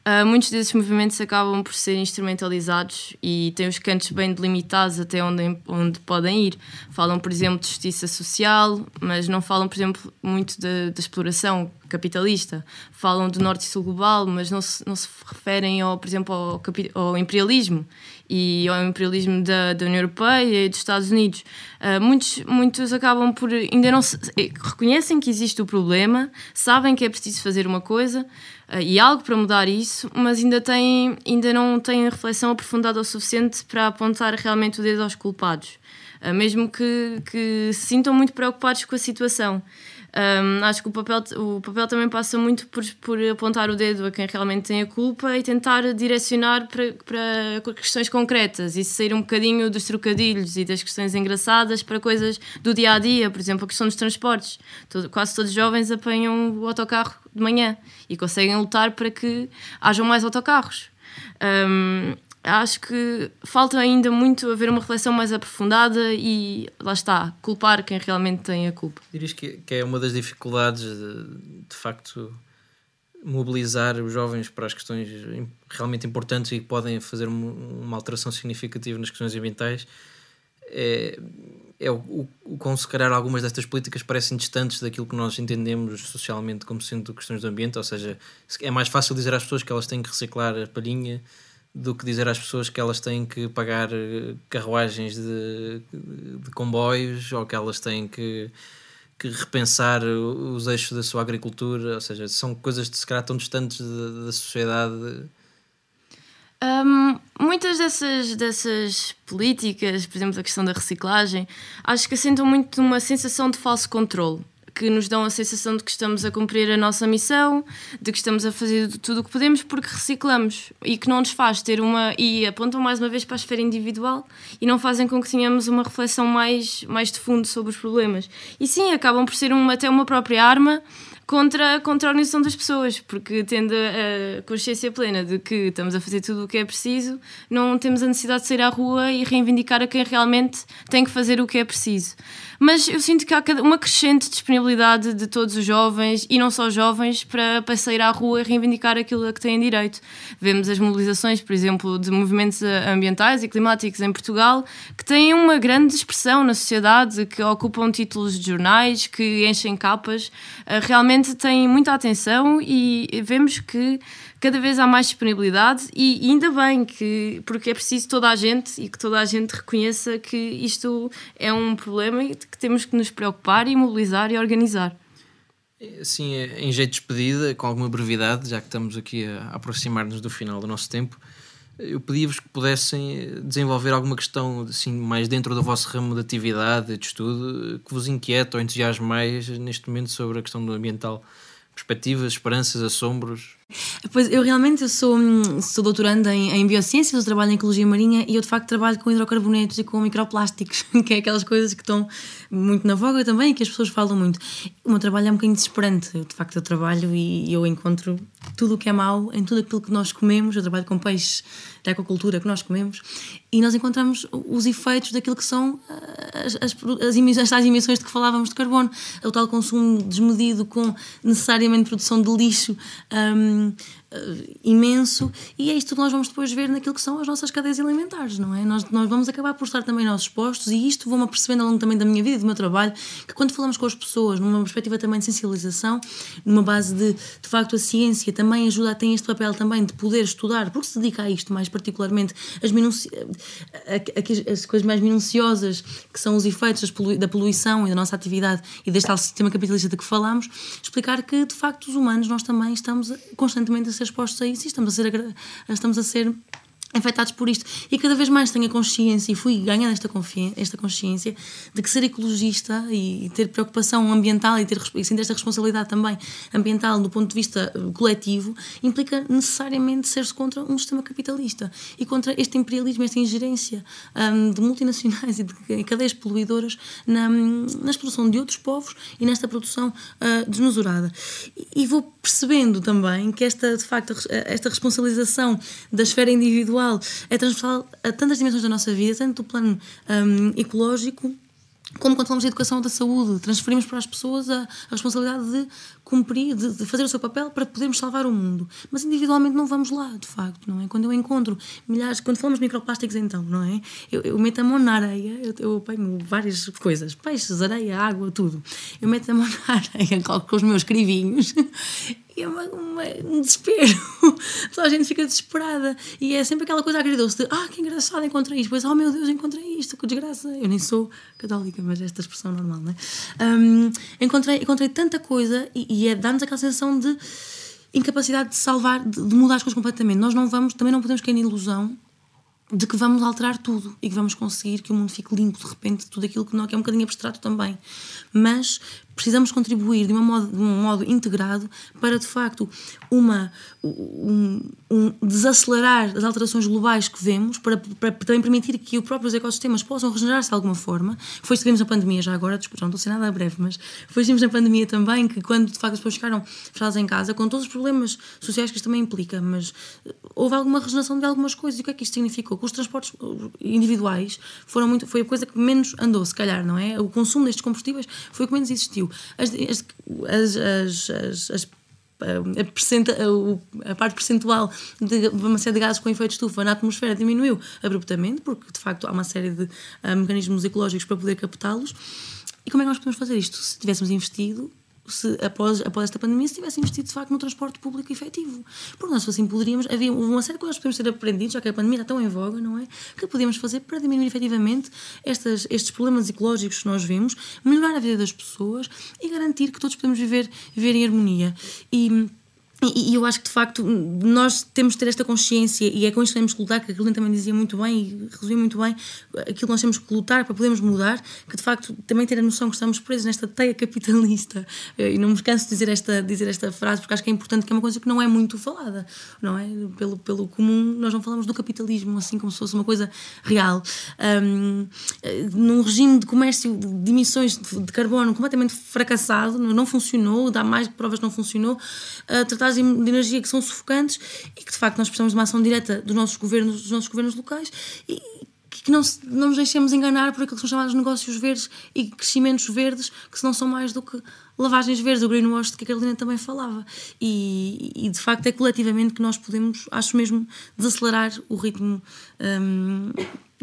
Uh, muitos desses movimentos acabam por ser instrumentalizados e têm os cantos bem delimitados até onde, onde podem ir. Falam, por exemplo, de justiça social, mas não falam, por exemplo, muito da exploração capitalista. Falam do norte e sul global, mas não se, não se referem, ao, por exemplo, ao, ao imperialismo e ao imperialismo da, da União Europeia e dos Estados Unidos. Uh, muitos, muitos acabam por ainda não se, eh, reconhecem que existe o problema, sabem que é preciso fazer uma coisa e algo para mudar isso, mas ainda, têm, ainda não têm a reflexão aprofundada o suficiente para apontar realmente o dedo aos culpados, uh, mesmo que, que se sintam muito preocupados com a situação. Um, acho que o papel, o papel também passa muito por, por apontar o dedo a quem realmente tem a culpa e tentar direcionar para, para questões concretas e sair um bocadinho dos trocadilhos e das questões engraçadas para coisas do dia a dia, por exemplo, a questão dos transportes. Todo, quase todos os jovens apanham o autocarro de manhã e conseguem lutar para que hajam mais autocarros. Um, acho que falta ainda muito haver uma reflexão mais aprofundada e lá está, culpar quem realmente tem a culpa. Dirias que, que é uma das dificuldades de, de facto mobilizar os jovens para as questões realmente importantes e que podem fazer uma alteração significativa nas questões ambientais é, é o, o, como se calhar algumas destas políticas parecem distantes daquilo que nós entendemos socialmente como sendo questões do ambiente, ou seja, é mais fácil dizer às pessoas que elas têm que reciclar a palhinha do que dizer às pessoas que elas têm que pagar eh, carruagens de, de comboios ou que elas têm que, que, repensar os eixos da sua agricultura, ou seja, são coisas de se calhar tão distantes da, da sociedade. Um, muitas dessas, dessas políticas, por exemplo, a questão da reciclagem, acho que assentam muito numa sensação de falso controle que nos dão a sensação de que estamos a cumprir a nossa missão, de que estamos a fazer tudo o que podemos porque reciclamos e que não nos faz ter uma. e apontam mais uma vez para a esfera individual e não fazem com que tenhamos uma reflexão mais, mais de fundo sobre os problemas. E sim, acabam por ser uma, até uma própria arma contra, contra a organização das pessoas, porque tendo a consciência plena de que estamos a fazer tudo o que é preciso, não temos a necessidade de sair à rua e reivindicar a quem realmente tem que fazer o que é preciso. Mas eu sinto que há uma crescente disponibilidade de todos os jovens, e não só jovens, para, para sair à rua e reivindicar aquilo a que têm direito. Vemos as mobilizações, por exemplo, de movimentos ambientais e climáticos em Portugal, que têm uma grande expressão na sociedade, que ocupam títulos de jornais, que enchem capas, eh, têm muita atenção e vemos que cada vez há mais disponibilidade e ainda bem que porque é preciso toda a gente e que toda a gente reconheça que isto é um problema e que temos que nos preocupar e mobilizar e organizar. Assim, em jeito de despedida, com alguma brevidade, já que estamos aqui a aproximar-nos do final do nosso tempo, eu pedia-vos que pudessem desenvolver alguma questão assim, mais dentro do vosso ramo de atividade, de estudo, que vos inquieta ou entusiasme mais neste momento sobre a questão do ambiental perspectivas, esperanças, assombros? Pois eu realmente eu sou, sou doutoranda em, em biociências, eu trabalho em ecologia marinha e eu de facto trabalho com hidrocarbonetos e com microplásticos, que é aquelas coisas que estão muito na voga também e que as pessoas falam muito. O meu trabalho é um bocadinho desesperante, eu, de facto eu trabalho e eu encontro tudo o que é mau em tudo aquilo que nós comemos, eu trabalho com peixes da ecocultura que nós comemos e nós encontramos os efeitos daquilo que são eh, as, as, emissões, as emissões de que falávamos de carbono, o tal consumo desmedido com necessariamente produção de lixo. Um, ähm, uh, imenso e é isto que nós vamos depois ver naquilo que são as nossas cadeias alimentares, não é? Nós, nós vamos acabar por estar também nós expostos e isto vou-me apercebendo ao longo também da minha vida e do meu trabalho que quando falamos com as pessoas, numa perspectiva também de sensibilização, numa base de, de facto, a ciência também ajuda, tem este papel também de poder estudar, porque se dedica a isto mais particularmente, as, minuci... as coisas mais minuciosas que são os efeitos da poluição e da nossa atividade e deste sistema capitalista de que falamos, explicar que de facto os humanos nós também estamos constantemente a ser expostos a isso e estamos a ser, estamos a ser afetados por isto. E cada vez mais tenho a consciência, e fui ganhando esta, esta consciência, de que ser ecologista e ter preocupação ambiental e, ter, e sentir esta responsabilidade também ambiental do ponto de vista eh, coletivo implica necessariamente ser-se contra um sistema capitalista e contra este imperialismo, esta ingerência um, de multinacionais e de cadeias poluidoras na, na exploração de outros povos e nesta produção uh, desmesurada. E, e vou percebendo também que esta, de facto, esta responsabilização da esfera individual individual, é transversal a tantas dimensões da nossa vida, tanto do plano um, ecológico como quando falamos de educação da saúde, transferimos para as pessoas a, a responsabilidade de cumprir, de, de, fazer o seu papel para podermos salvar o mundo. Mas individualmente não vamos lá, de facto, não é? Quando eu encontro milhares, quando falamos de microplásticos, então, não é? Eu, eu meto a mão na areia, eu, eu apanho várias coisas, peixes, areia, água, tudo. Eu meto a mão na areia com os meus crivinhos é uma, uma, um desespero. Toda a gente fica desesperada. E é sempre aquela coisa agridoce de ah, que engraçado, encontrei isto. Pois, oh meu Deus, encontrei isto, que desgraça. Eu nem sou católica, mas é esta expressão normal, não é? Um, encontrei, encontrei tanta coisa e, e é dar-nos aquela sensação de incapacidade de salvar, de, de mudar as coisas completamente. Nós não vamos, também não podemos cair na ilusão de que vamos alterar tudo e que vamos conseguir que o mundo fique limpo de repente de tudo aquilo que não que é um bocadinho abstrato também. Mas precisamos contribuir de, modo, de um modo integrado para, de facto, uma, um, um desacelerar as alterações globais que vemos, para, para, também permitir que os próprios ecossistemas possam regenerar-se de alguma forma. Foi isso que vimos na pandemia já agora, desculpa, não estou a ser nada breve, mas foi isso que vimos na pandemia também, que quando de facto as pessoas ficaram fechadas em casa, com todos os problemas sociais que isto também implica, mas eh, houve alguma regeneração de algumas coisas. E o que é que isto significou? Que os transportes individuais foram muito, foi a coisa que menos andou, se calhar, não é? O consumo destes combustíveis foi o que menos existiu as, as, as, as, as a, percenta, a, a, parte percentual de uma série de gases com efeito estufa na atmosfera diminuiu abruptamente, porque de facto há uma série de uh, mecanismos ecológicos para poder captá-los. E como é que nós podemos fazer isto? Se tivéssemos investido se após, após esta pandemia se tivesse investido de facto no transporte público efetivo. Porque nós assim poderíamos, havia uma série de coisas que podemos ter aprendido, já que a pandemia está tão em voga, não é? Que podíamos fazer para diminuir efetivamente estas, estes problemas ecológicos que nós vemos, melhorar a vida das pessoas e garantir que todos podemos viver, viver em harmonia. E E, e, eu acho que de facto nós temos de ter esta consciência e é com isto que temos que lutar, que a Carolina também dizia muito bem e resumia muito bem aquilo que nós temos que lutar para podermos mudar, que de facto também ter a noção que estamos presos nesta teia capitalista e não me canso de dizer esta, dizer esta frase porque acho que é importante, que é uma coisa que não é muito falada, não é? Pelo, pelo comum nós não falamos do capitalismo assim como se fosse uma coisa real. Um, num regime de comércio de emissões de carbono completamente fracassado, não funcionou, dá mais provas que não funcionou, uh, tratar de energia que são sufocantes e que de facto nós precisamos de uma ação direta dos nossos governos, dos nossos governos locais e que não, não nos deixemos enganar por aquilo que são chamados negócios verdes e crescimentos verdes, que não são mais do que lavagens verdes, o greenwash de que a Carolina também falava. E, e, de facto é coletivamente que nós podemos, acho mesmo, desacelerar o ritmo um,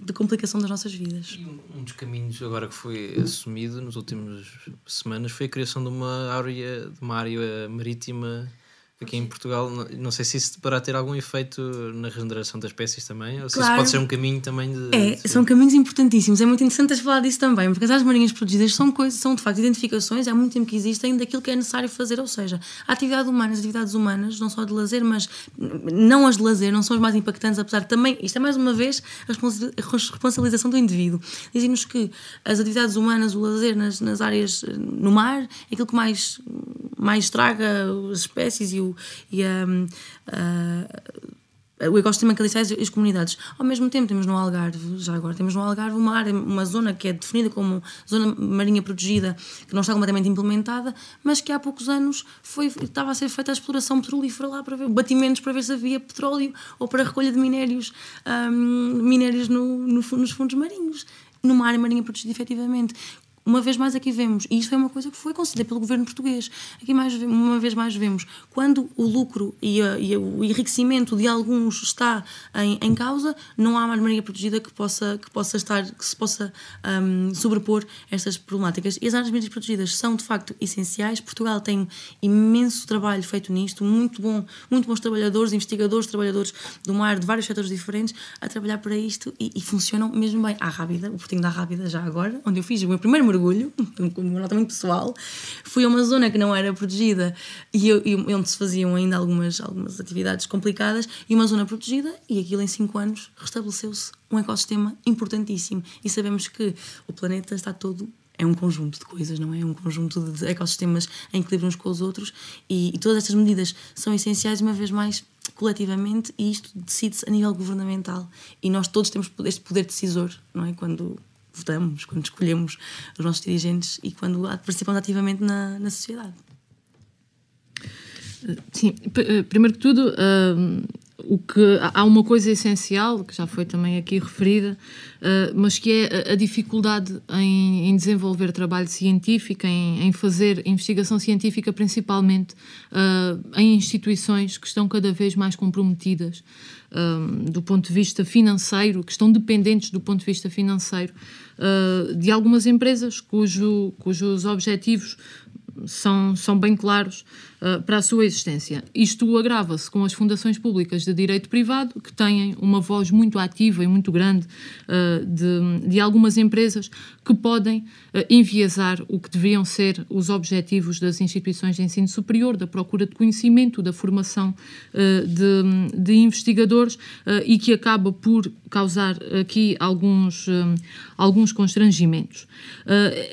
de complicação das nossas vidas. Um, um dos caminhos agora que foi assumido nas últimas semanas foi a criação de uma área, de uma área marítima aqui em Portugal, não sei se isso poderá ter algum efeito na regeneração das espécies também, ou se claro. isso pode ser um caminho também de. É, de... são caminhos importantíssimos. É muito interessante falar disso também, porque as áreas marinhas protegidas são coisas, são de facto identificações, há muito tempo que existem, daquilo que é necessário fazer. Ou seja, a atividade humana, as atividades humanas, não só de lazer, mas não as de lazer, não são as mais impactantes, apesar de também. Isto é mais uma vez a responsabilização do indivíduo. Dizem-nos que as atividades humanas, o lazer nas, nas áreas no mar, é aquilo que mais, mais estraga as espécies e o e a, a, o ecossistema que alicerce as comunidades. Ao mesmo tempo, temos no Algarve, já agora, temos no Algarve uma área, uma zona que é definida como zona marinha protegida, que não está completamente implementada, mas que há poucos anos foi, estava a ser feita a exploração petrolífera lá para ver batimentos para ver se havia petróleo ou para a recolha de minérios, um, minérios no, no, nos fundos marinhos numa área marinha protegida, efetivamente uma vez mais aqui vemos, e isto é uma coisa que foi concedida pelo governo português, aqui mais, uma vez mais vemos, quando o lucro e, a, e o enriquecimento de alguns está em, em causa, não há mais marinha protegida que possa, que possa estar, que se possa um, sobrepor estas problemáticas. E as áreas protegidas são de facto essenciais. Portugal tem imenso trabalho feito nisto, muito bom, muito bons trabalhadores, investigadores, trabalhadores do mar, de vários setores diferentes, a trabalhar para isto e, e funcionam mesmo bem. À Rábida, o Portinho da Rábida já agora, onde eu fiz o meu primeiro mergulho, como uma nota muito pessoal, fui a uma zona que não era protegida e, eu, e onde se faziam ainda algumas, algumas atividades complicadas e uma zona protegida e aquilo em 5 anos restabeleceu-se um ecossistema importantíssimo e sabemos que o planeta está todo é um conjunto de coisas, não? É um conjunto de ecossistemas em equilíbrio uns com os outros e, e todas estas medidas são essenciais, uma vez mais, coletivamente e isto decide-se a nível governamental e nós todos temos este poder decisor, não é? Quando votamos, quando escolhemos os nossos dirigentes e quando participamos ativamente na, na sociedade. Sim, eh, primeiro que tudo, uh, o que há uma coisa essencial que já foi também aqui referida, uh, mas que é a, a dificuldade em, em, desenvolver trabalho científico, em, em, fazer investigação científica, principalmente uh, em instituições que estão cada vez mais comprometidas do ponto de vista financeiro, que estão dependentes do ponto de vista financeiro de algumas empresas cujo, cujos objetivos são, são bem claros uh, para a sua existência. Isto agrava-se com as fundações públicas de direito privado, que têm uma voz muito ativa e muito grande uh, de, de algumas empresas que podem uh, enviesar o que deveriam ser os objetivos das instituições de ensino superior, da procura de conhecimento, da formação de, de, investigadores e que acaba por causar aqui alguns, alguns constrangimentos.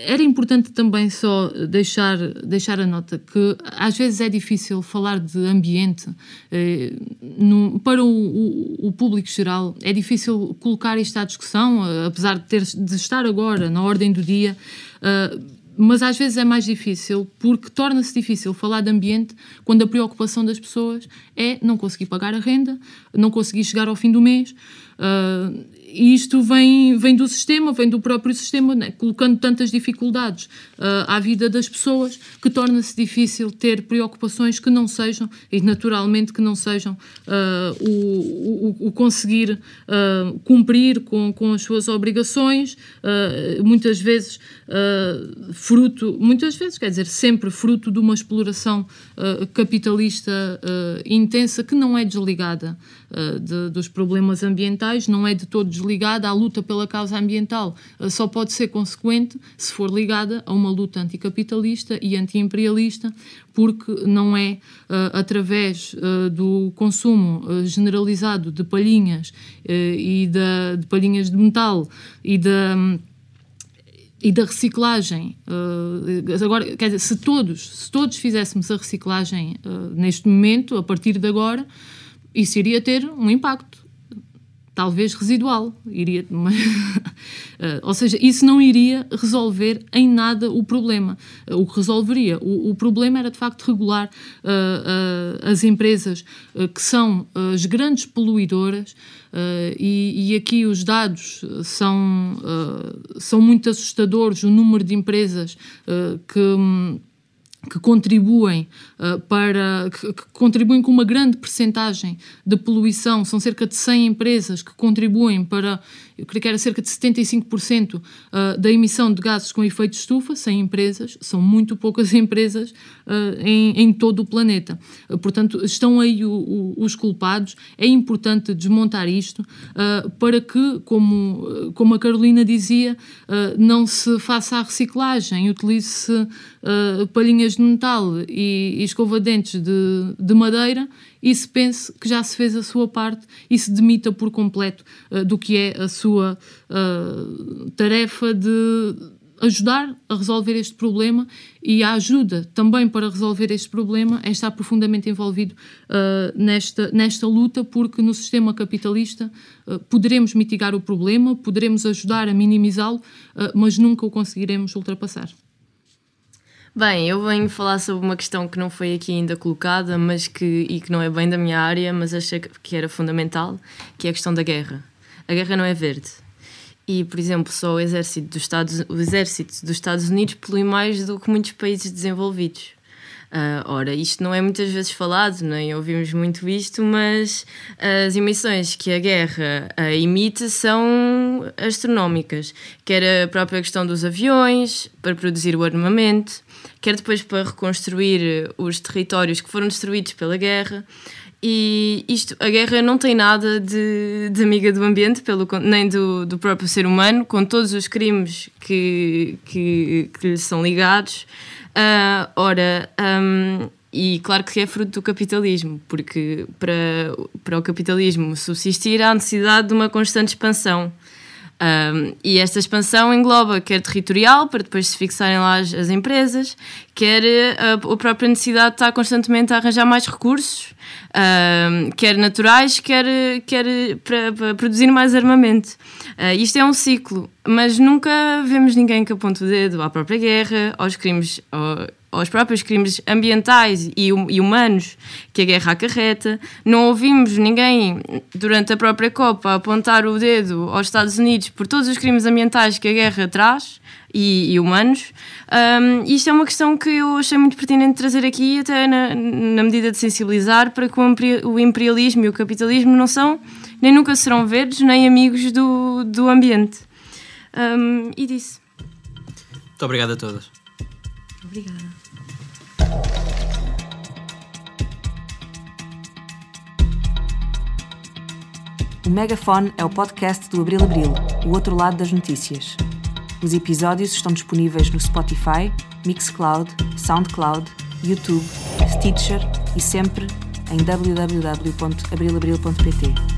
era importante também só deixar deixar a nota que às vezes é difícil falar de ambiente eh, no, para o, o, o, público geral, é difícil colocar isto à discussão, eh, apesar de, ter, de estar agora na ordem do dia. Eh, mas às vezes é mais difícil porque torna-se difícil falar de ambiente quando a preocupação das pessoas é não conseguir pagar a renda, não conseguir chegar ao fim do mês. Uh, e isto vem, vem do sistema, vem do próprio sistema, né? colocando tantas dificuldades uh, à vida das pessoas que torna-se difícil ter preocupações que não sejam, e naturalmente que não sejam uh, o, o, o, conseguir uh, cumprir com, com as suas obrigações, muitas vezes fruto, muitas vezes, quer dizer, sempre fruto de uma exploração capitalista intensa que não é desligada de, dos problemas ambientais, não é de todo desligada ligada à luta pela causa ambiental uh, só pode ser consequente se for ligada a uma luta anticapitalista e antiimperialista, porque não é uh, através do consumo generalizado de palhinhas e da, de palhinhas de metal e da. E da reciclagem. Uh, agora, quer dizer, se todos, se todos fizéssemos a reciclagem uh, neste momento, a partir de agora, isso iria ter um impacto. Talvez residual, iria, mas, uh, ou seja, isso não iria resolver em nada o problema. o que resolveria o, o, problema era de facto regular as empresas que são as grandes poluidoras, Uh, e, e, aqui os dados são, uh, são muito assustadores, o número de empresas uh, que. Que contribuem uh, para que, que, contribuem com uma grande percentagem de poluição, são cerca de 100 empresas que contribuem para eu creio que era cerca de 75% uh, da emissão de gases com efeito de estufa, sem empresas, são muito poucas empresas uh, em, em, todo o planeta. Uh, portanto, estão aí o, o, os culpados. É importante desmontar isto para que, como, como a Carolina dizia, não se faça a reciclagem, utilize-se palhinhas de metal e, e escova-dentes de, de madeira e se pense que já se fez a sua parte e se demita por completo uh, do que é a sua uh, tarefa de ajudar a resolver este problema e a ajuda também para resolver este problema é estar profundamente envolvido uh, nesta, nesta luta, porque no sistema capitalista uh, poderemos mitigar o problema, poderemos ajudar a minimizá-lo, uh, mas nunca o conseguiremos ultrapassar. Bem, eu venho falar sobre uma questão que não foi aqui ainda colocada, mas que, e que não é bem da minha área, mas achei que era fundamental, que é a questão da guerra. A guerra não é verde. E, por exemplo, só o exército dos Estados, o exército dos Estados Unidos polui mais do que muitos países desenvolvidos. Uh, ora, isto não é muitas vezes falado, nem ouvimos muito isto, mas as emissões que a guerra uh, emite são astronómicas. Quer a própria questão dos aviões, para produzir o armamento, quer depois para reconstruir os territórios que foram destruídos pela guerra. E isto, a guerra não tem nada de, de amiga do ambiente, pelo, nem do, do próprio ser humano, com todos os crimes que, que, que lhe são ligados. Uh, ora, um, e claro que é fruto do capitalismo, porque para, para o capitalismo subsistir há necessidade de uma constante expansão. Um, e esta expansão engloba quer territorial, para depois se fixarem lá as, as empresas, quer a, a, própria necessidade de estar constantemente a arranjar mais recursos, um, quer naturais, quer, quer para, para produzir mais armamento. Uh, isto é um ciclo, mas nunca vemos ninguém que aponte o dedo à própria guerra, aos crimes. Aos próprios crimes ambientais e, e, humanos que a guerra acarreta. Não ouvimos ninguém, durante a própria Copa, apontar o dedo aos Estados Unidos por todos os crimes ambientais que a guerra traz e, e humanos. Um, isto é uma questão que eu achei muito pertinente trazer aqui, até na, na medida de sensibilizar para que o imperialismo e o capitalismo não são, nem nunca serão verdes, nem amigos do, do ambiente. Um, e disse. Muito obrigado a todas. Obrigada. O Megafone é o podcast do Abril Abril, o outro lado das notícias. Os episódios estão disponíveis no Spotify, Mixcloud, Soundcloud, YouTube, Stitcher e sempre em www.abrilabril.pt.